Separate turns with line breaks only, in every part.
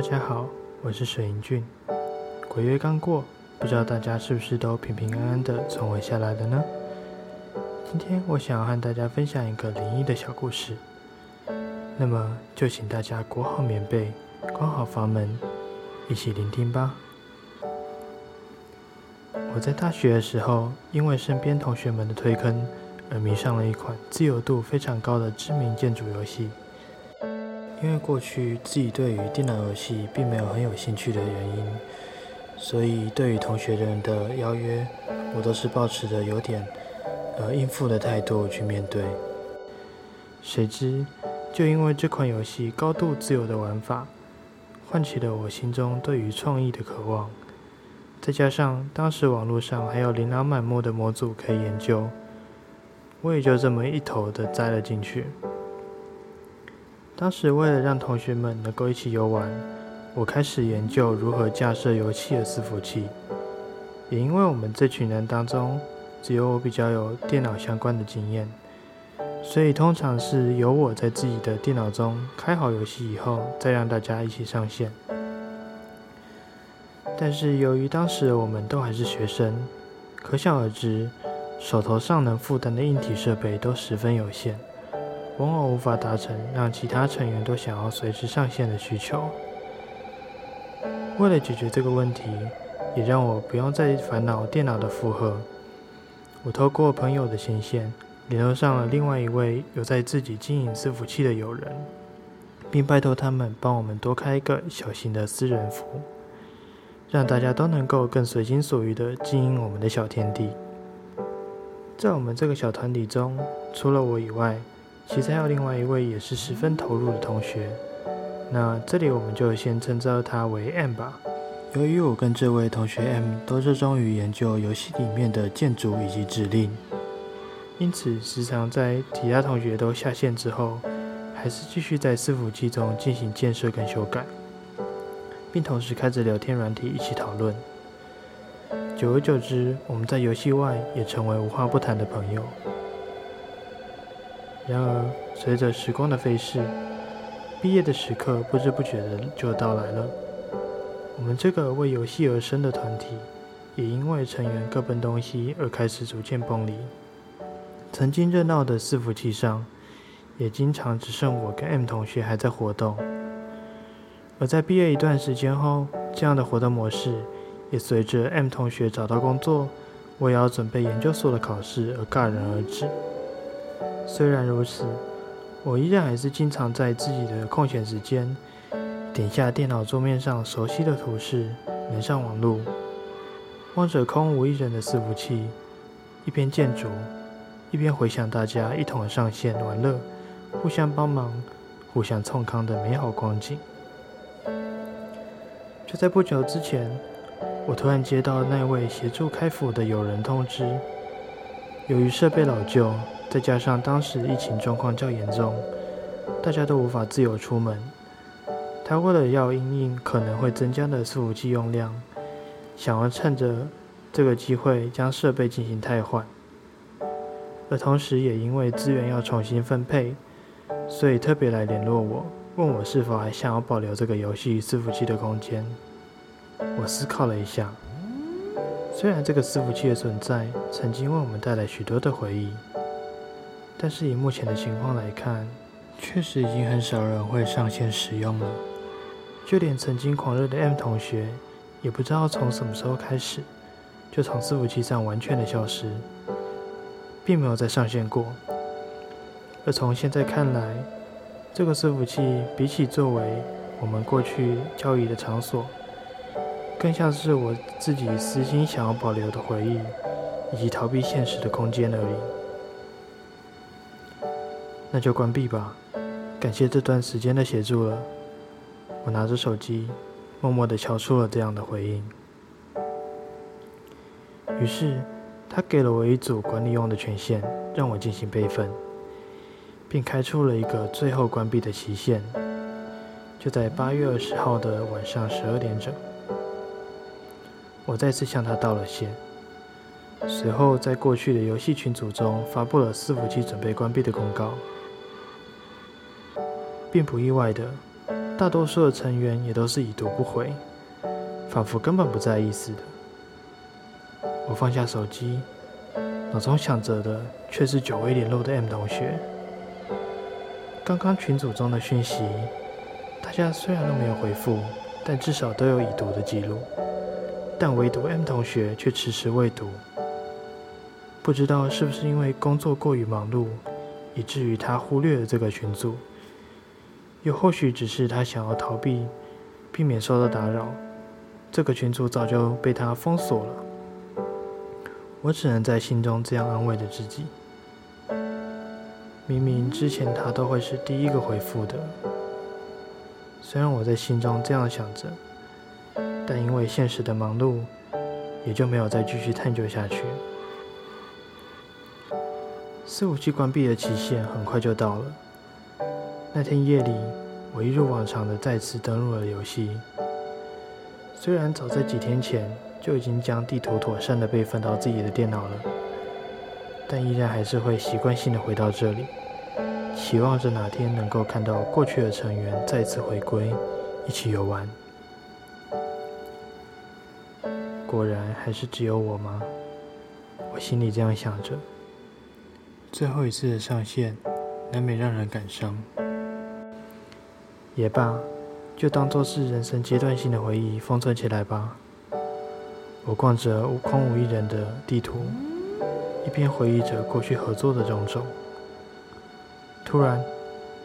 大家好，我是水银俊。鬼月刚过，不知道大家是不是都平平安安的存活下来了呢？今天我想要和大家分享一个灵异的小故事，那么就请大家裹好棉被，关好房门，一起聆听吧。我在大学的时候，因为身边同学们的推坑，而迷上了一款自由度非常高的知名建筑游戏。因为过去自己对于电脑游戏并没有很有兴趣的原因，所以对于同学人的邀约，我都是保持着有点呃应付的态度去面对。谁知，就因为这款游戏高度自由的玩法，唤起了我心中对于创意的渴望。再加上当时网络上还有琳琅满目的模组可以研究，我也就这么一头的栽了进去。当时为了让同学们能够一起游玩，我开始研究如何架设游戏的伺服器。也因为我们这群人当中，只有我比较有电脑相关的经验，所以通常是由我在自己的电脑中开好游戏以后，再让大家一起上线。但是由于当时我们都还是学生，可想而知，手头上能负担的硬体设备都十分有限。往往无法达成让其他成员都想要随时上线的需求。为了解决这个问题，也让我不用再烦恼电脑的负荷，我透过朋友的牵线，联络上了另外一位有在自己经营伺服器的友人，并拜托他们帮我们多开一个小型的私人服，让大家都能够更随心所欲的经营我们的小天地。在我们这个小团体中，除了我以外，其实还有另外一位也是十分投入的同学，那这里我们就先称之他为 M 吧。由于我跟这位同学 M 都热衷于研究游戏里面的建筑以及指令，因此时常在其他同学都下线之后，还是继续在伺服器中进行建设跟修改，并同时开着聊天软体一起讨论。久而久之，我们在游戏外也成为无话不谈的朋友。然而，随着时光的飞逝，毕业的时刻不知不觉的就到来了。我们这个为游戏而生的团体，也因为成员各奔东西而开始逐渐崩离。曾经热闹的伺服器上，也经常只剩我跟 M 同学还在活动。而在毕业一段时间后，这样的活动模式也随着 M 同学找到工作，我也要准备研究所的考试而戛然而止。虽然如此，我依然还是经常在自己的空闲时间，点下电脑桌面上熟悉的图示，连上网络，望着空无一人的伺服器，一边建筑，一边回想大家一同上线玩乐、互相帮忙、互相冲康的美好光景。就在不久之前，我突然接到那位协助开服的友人通知，由于设备老旧。再加上当时疫情状况较严重，大家都无法自由出门。他为了要因应可能会增加的伺服器用量，想要趁着这个机会将设备进行汰换，而同时也因为资源要重新分配，所以特别来联络我，问我是否还想要保留这个游戏伺服器的空间。我思考了一下，虽然这个伺服器的存在曾经为我们带来许多的回忆。但是以目前的情况来看，确实已经很少人会上线使用了。就连曾经狂热的 M 同学，也不知道从什么时候开始，就从伺服器上完全的消失，并没有再上线过。而从现在看来，这个伺服器比起作为我们过去交易的场所，更像是我自己私心想要保留的回忆，以及逃避现实的空间而已。那就关闭吧，感谢这段时间的协助了。我拿着手机，默默地敲出了这样的回应。于是，他给了我一组管理用的权限，让我进行备份，并开出了一个最后关闭的期限，就在八月二十号的晚上十二点整。我再次向他道了谢，随后在过去的游戏群组中发布了伺服器准备关闭的公告。并不意外的，大多数的成员也都是已读不回，仿佛根本不在意似的。我放下手机，脑中想着的却是久未联络的 M 同学。刚刚群组中的讯息，大家虽然都没有回复，但至少都有已读的记录。但唯独 M 同学却迟迟未读，不知道是不是因为工作过于忙碌，以至于他忽略了这个群组，又或许只是他想要逃避，避免受到打扰，这个群组早就被他封锁了。我只能在心中这样安慰着自己。明明之前他都会是第一个回复的，虽然我在心中这样想着。但因为现实的忙碌，也就没有再继续探究下去。伺服器关闭的期限很快就到了。那天夜里，我一如往常的再次登录了游戏。虽然早在几天前就已经将地图妥善的备份到自己的电脑了，但依然还是会习惯性的回到这里，期望着哪天能够看到过去的成员再次回归，一起游玩。果然还是只有我吗？我心里这样想着。最后一次的上线，难免让人感伤。也罢，就当做是人生阶段性的回忆封存起来吧。我逛着空无一人的地图，一边回忆着过去合作的种种。突然，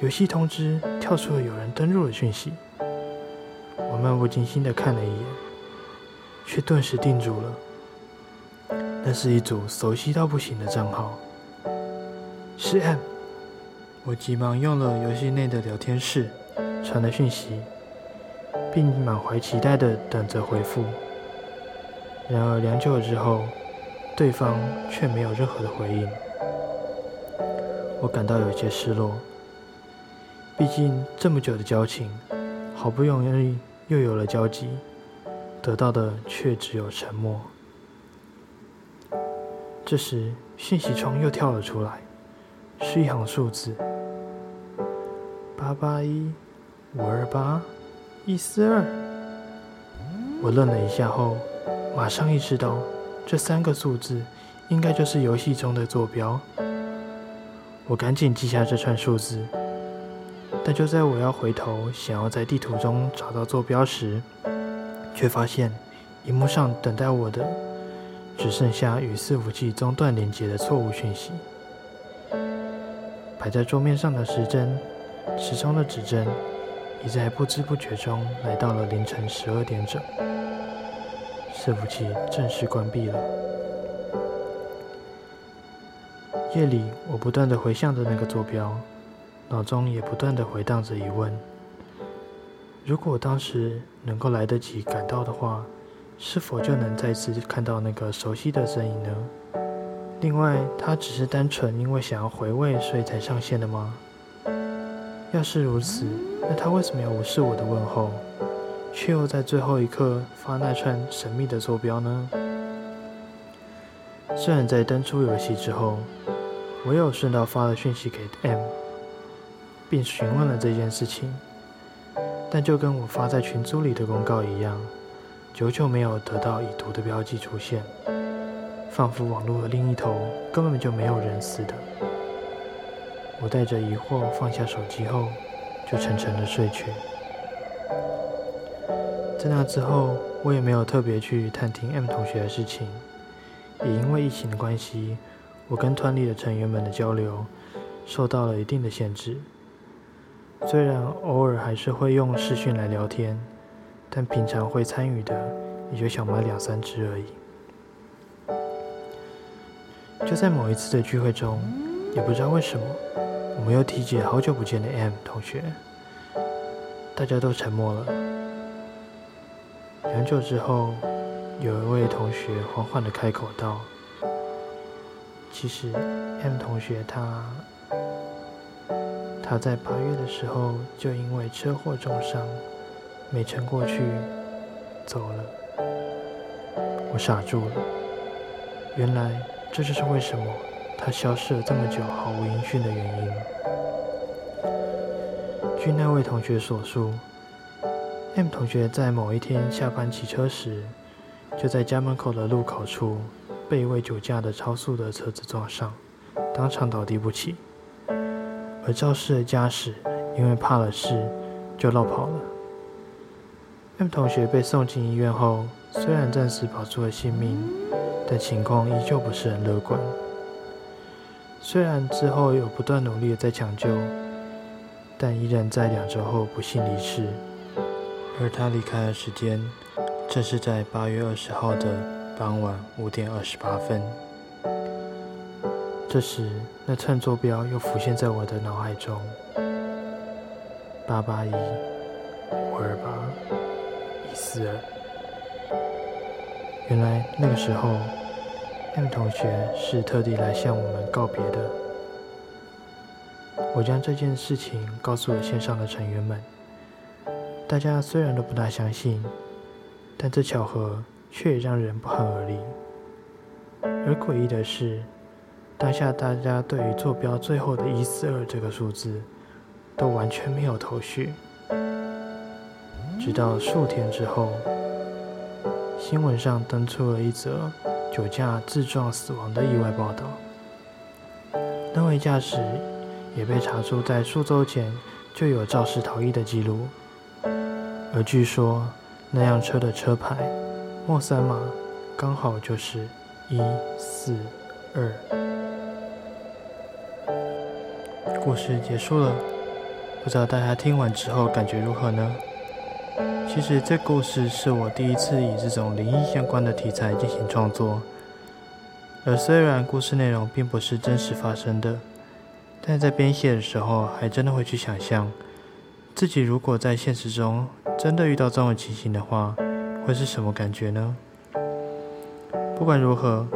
游戏通知跳出了有人登录的讯息。我漫不经心的看了一眼。却顿时定住了。那是一组熟悉到不行的账号，是 M。我急忙用了游戏内的聊天室传了讯息，并满怀期待的等着回复。然而良久之后，对方却没有任何的回应。我感到有些失落，毕竟这么久的交情，好不容易又有了交集。得到的却只有沉默。这时，信息窗又跳了出来，是一行数字：八八一五二八一四二。我愣了一下后，马上意识到这三个数字应该就是游戏中的坐标。我赶紧记下这串数字，但就在我要回头想要在地图中找到坐标时，却发现，荧幕上等待我的只剩下与伺服器中断连接的错误讯息。摆在桌面上的时针，时钟的指针已在不知不觉中来到了凌晨十二点整。伺服器正式关闭了。夜里，我不断的回向着那个坐标，脑中也不断的回荡着疑问。如果当时能够来得及赶到的话，是否就能再次看到那个熟悉的身影呢？另外，他只是单纯因为想要回味，所以才上线的吗？要是如此，那他为什么要无视我的问候，却又在最后一刻发那串神秘的坐标呢？虽然在登出游戏之后，我有顺道发了讯息给 M，并询问了这件事情。但就跟我发在群组里的公告一样，久久没有得到已读的标记出现，仿佛网络的另一头根本就没有人似的。我带着疑惑放下手机后，就沉沉的睡去。在那之后，我也没有特别去探听 M 同学的事情，也因为疫情的关系，我跟团里的成员们的交流受到了一定的限制。虽然偶尔还是会用视讯来聊天，但平常会参与的也就小马两三只而已。就在某一次的聚会中，也不知道为什么，我们又提起好久不见的 M 同学，大家都沉默了。良久之后，有一位同学缓缓的开口道：“其实 M 同学他……”他在八月的时候就因为车祸重伤，没撑过去，走了。我傻住了，原来这就是为什么他消失了这么久毫无音讯的原因。据那位同学所述，M 同学在某一天下班骑车时，就在家门口的路口处被一位酒驾的超速的车子撞上，当场倒地不起。而肇事的驾驶因为怕了事，就绕跑了。M 同学被送进医院后，虽然暂时保住了性命，但情况依旧不是很乐观。虽然之后有不断努力的在抢救，但依然在两周后不幸离世。而他离开的时间，正是在八月二十号的傍晚五点二十八分。这时，那串坐标又浮现在我的脑海中：八八一五二八一四二。原来那个时候，M 同学是特地来向我们告别的。我将这件事情告诉了线上的成员们。大家虽然都不大相信，但这巧合却也让人不寒而栗。而诡异的是，当下大家对于坐标最后的一四二这个数字，都完全没有头绪。直到数天之后，新闻上登出了一则酒驾自撞死亡的意外报道，那位驾驶也被查出在数周前就有肇事逃逸的记录。而据说，那辆车的车牌莫三码刚好就是一四二。故事结束了，不知道大家听完之后感觉如何呢？其实这故事是我第一次以这种灵异相关的题材进行创作，而虽然故事内容并不是真实发生的，但在编写的时候，还真的会去想象。自己如果在现实中真的遇到这种情形的话，会是什么感觉呢？不管如何，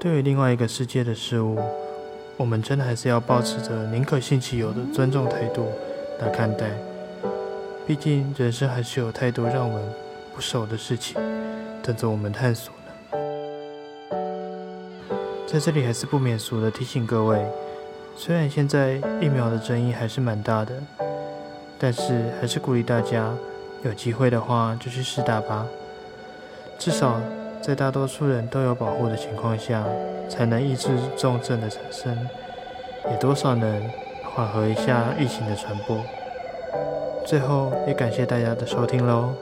对于另外一个世界的事物，我们真的还是要保持着宁可信其有的尊重态度来看待。毕竟人生还是有太多让我们不熟的事情等着我们探索呢。在这里还是不免俗的提醒各位，虽然现在疫苗的争议还是蛮大的。但是还是鼓励大家，有机会的话就去试打吧。至少在大多数人都有保护的情况下，才能抑制重症的产生，也多少能缓和一下疫情的传播。最后也感谢大家的收听喽。